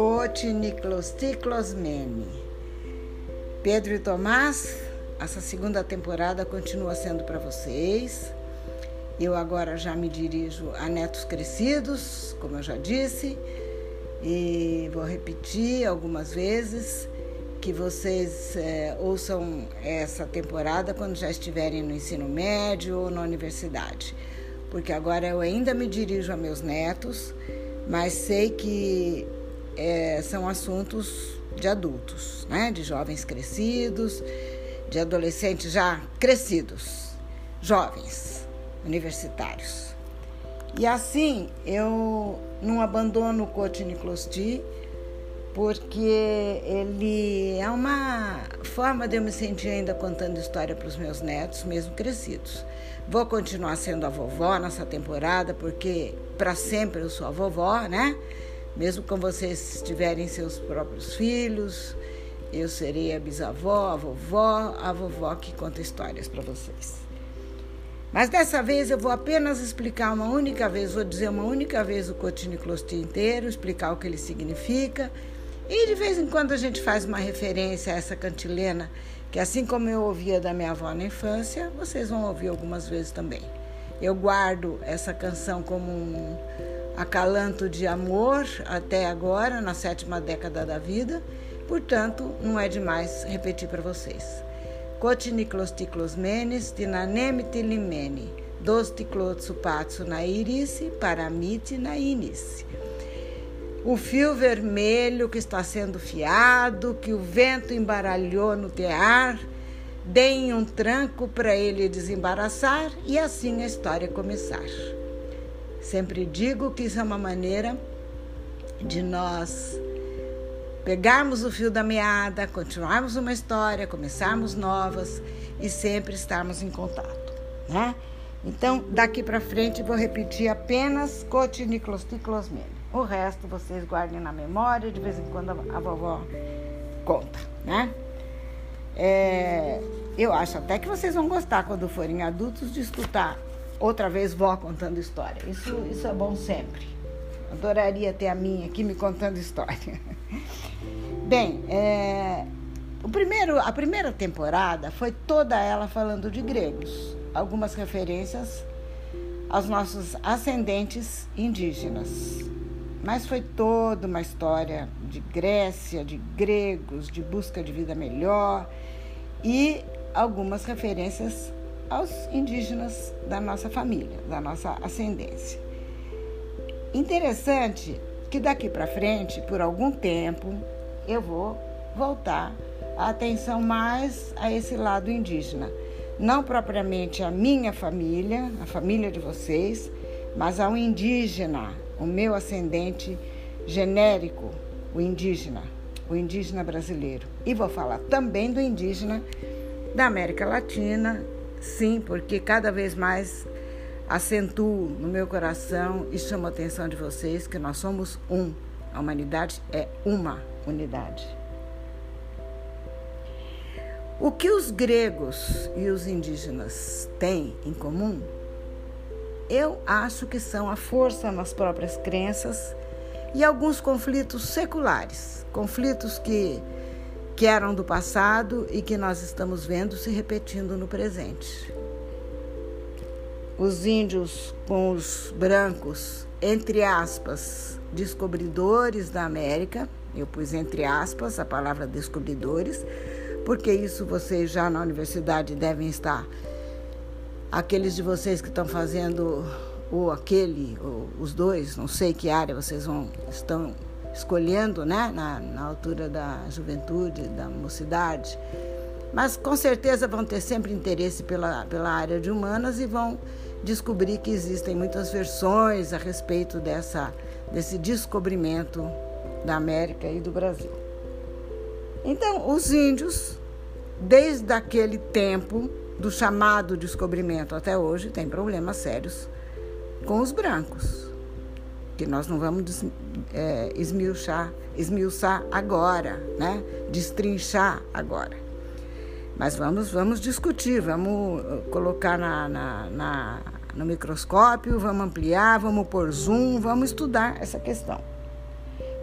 Cotiniclosticlosmene. Pedro e Tomás, essa segunda temporada continua sendo para vocês. Eu agora já me dirijo a netos crescidos, como eu já disse, e vou repetir algumas vezes que vocês é, ouçam essa temporada quando já estiverem no ensino médio ou na universidade, porque agora eu ainda me dirijo a meus netos, mas sei que é, são assuntos de adultos, né? de jovens crescidos, de adolescentes já crescidos, jovens, universitários. E assim eu não abandono o Cotiniclosti, porque ele é uma forma de eu me sentir ainda contando história para os meus netos, mesmo crescidos. Vou continuar sendo a vovó nessa temporada, porque para sempre eu sou a vovó, né? Mesmo quando vocês tiverem seus próprios filhos, eu serei a bisavó, a vovó, a vovó que conta histórias para vocês. Mas dessa vez eu vou apenas explicar uma única vez, vou dizer uma única vez o cotiniclosti inteiro, explicar o que ele significa. E de vez em quando a gente faz uma referência a essa cantilena, que assim como eu ouvia da minha avó na infância, vocês vão ouvir algumas vezes também. Eu guardo essa canção como um acalanto de amor até agora, na sétima década da vida, portanto, não é demais repetir para vocês. Cotiniclos ticlos menes, tinanemite limene, dos ticlotsupatsu na irice, paramite na inice. O fio vermelho que está sendo fiado, que o vento embaralhou no tear, deem um tranco para ele desembaraçar e assim a história começar. Sempre digo que isso é uma maneira de nós pegarmos o fio da meada, continuarmos uma história, começarmos novas e sempre estarmos em contato, né? Então, daqui para frente vou repetir apenas cotiniclosticlosmene. O resto vocês guardem na memória, de vez em quando a vovó conta, né? É, eu acho até que vocês vão gostar quando forem adultos de escutar outra vez vó contando história. Isso, isso é bom sempre. Adoraria ter a minha aqui me contando história. Bem, é, o primeiro, a primeira temporada foi toda ela falando de gregos, algumas referências aos nossos ascendentes indígenas. Mas foi toda uma história de Grécia, de gregos, de busca de vida melhor e algumas referências aos indígenas da nossa família, da nossa ascendência. Interessante que daqui para frente, por algum tempo, eu vou voltar a atenção mais a esse lado indígena. Não propriamente a minha família, a família de vocês, mas ao indígena, o meu ascendente genérico, o indígena, o indígena brasileiro. E vou falar também do indígena da América Latina, sim, porque cada vez mais acentuo no meu coração e chamo a atenção de vocês que nós somos um. A humanidade é uma unidade. O que os gregos e os indígenas têm em comum? Eu acho que são a força nas próprias crenças e alguns conflitos seculares, conflitos que, que eram do passado e que nós estamos vendo se repetindo no presente. Os índios com os brancos, entre aspas, descobridores da América, eu pus entre aspas a palavra descobridores, porque isso vocês já na universidade devem estar. Aqueles de vocês que estão fazendo ou aquele, ou os dois, não sei que área vocês vão estão escolhendo, né, na, na altura da juventude, da mocidade. Mas com certeza vão ter sempre interesse pela, pela área de humanas e vão descobrir que existem muitas versões a respeito dessa, desse descobrimento da América e do Brasil. Então, os índios, desde aquele tempo do chamado descobrimento até hoje, têm problemas sérios com os brancos, que nós não vamos é, esmiuçar, esmiuçar agora, né? destrinchar agora. Mas vamos, vamos discutir, vamos uh, colocar na, na, na, no microscópio, vamos ampliar, vamos pôr zoom, vamos estudar essa questão.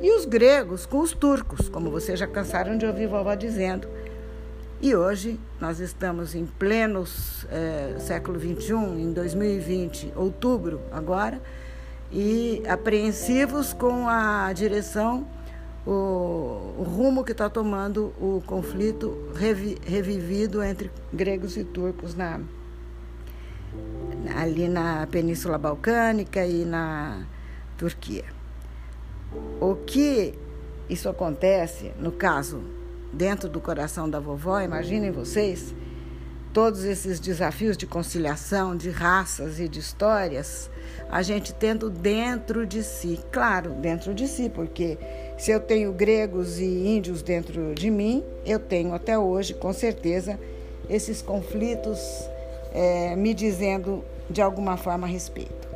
e os gregos com os turcos, como vocês já cansaram de ouvir vovó dizendo. E hoje nós estamos em plenos é, século XXI, em 2020, outubro agora, e apreensivos com a direção, o, o rumo que está tomando o conflito revi, revivido entre gregos e turcos na, ali na Península Balcânica e na Turquia. O que isso acontece, no caso, dentro do coração da vovó, imaginem vocês, todos esses desafios de conciliação, de raças e de histórias, a gente tendo dentro de si, claro, dentro de si, porque se eu tenho gregos e índios dentro de mim, eu tenho até hoje, com certeza, esses conflitos é, me dizendo de alguma forma a respeito.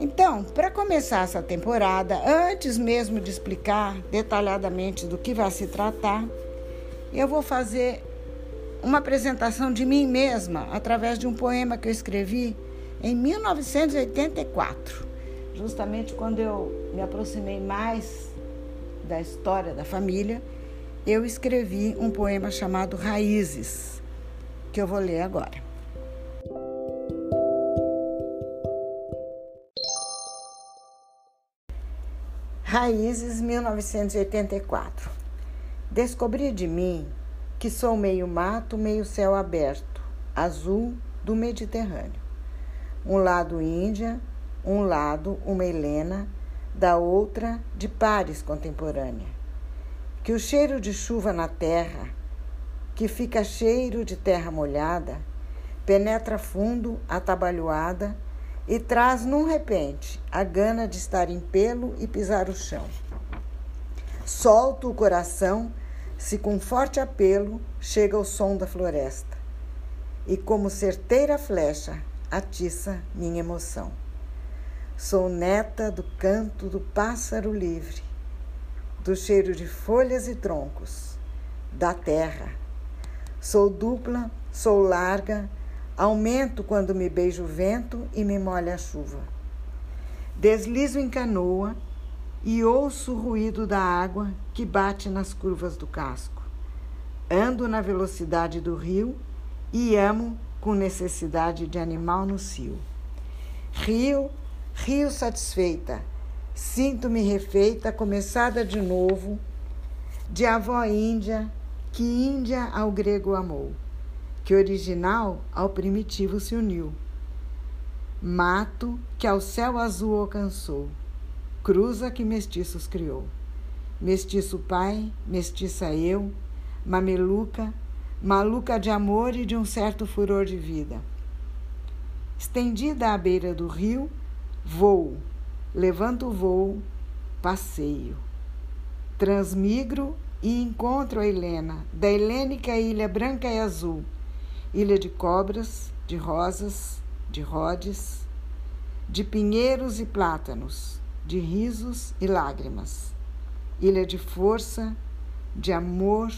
Então, para começar essa temporada, antes mesmo de explicar detalhadamente do que vai se tratar, eu vou fazer uma apresentação de mim mesma através de um poema que eu escrevi em 1984, justamente quando eu me aproximei mais da história da família, eu escrevi um poema chamado Raízes, que eu vou ler agora. Raízes 1984. Descobri de mim que sou meio mato, meio céu aberto, azul do Mediterrâneo. Um lado Índia, um lado uma Helena, da outra de Pares contemporânea. Que o cheiro de chuva na terra, que fica cheiro de terra molhada, penetra fundo, atabalhoada, e traz num repente a gana de estar em pelo e pisar o chão. Solto o coração se com forte apelo chega o som da floresta, e como certeira flecha atiça minha emoção. Sou neta do canto do pássaro livre, do cheiro de folhas e troncos, da terra. Sou dupla, sou larga, Aumento quando me beija o vento e me molha a chuva. Deslizo em canoa e ouço o ruído da água que bate nas curvas do casco. Ando na velocidade do rio e amo com necessidade de animal no cio. Rio, rio satisfeita, sinto-me refeita, começada de novo, de avó índia, que índia ao grego amou que original ao primitivo se uniu. Mato que ao céu azul alcançou, cruza que mestiços criou. Mestiço pai, mestiça eu, mameluca, maluca de amor e de um certo furor de vida. Estendida à beira do rio, voo, levanto o voo, passeio. Transmigro e encontro a Helena, da helênica ilha branca e azul, ilha de cobras, de rosas, de rodes, de pinheiros e plátanos, de risos e lágrimas, ilha de força, de amor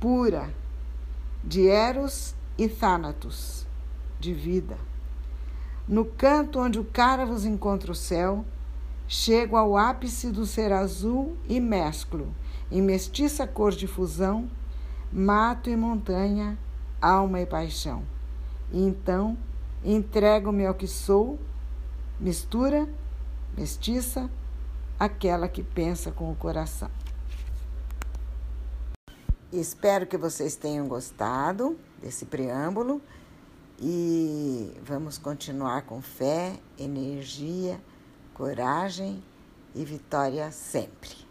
pura, de Eros e Thanatos, de vida. No canto onde o Cáravos encontra o céu, chego ao ápice do ser azul e mesclo, em mestiça cor de fusão, mato e montanha, alma e paixão. E então entrego-me ao que sou, mistura, mestiça, aquela que pensa com o coração. Espero que vocês tenham gostado desse preâmbulo e vamos continuar com fé, energia, coragem e vitória sempre.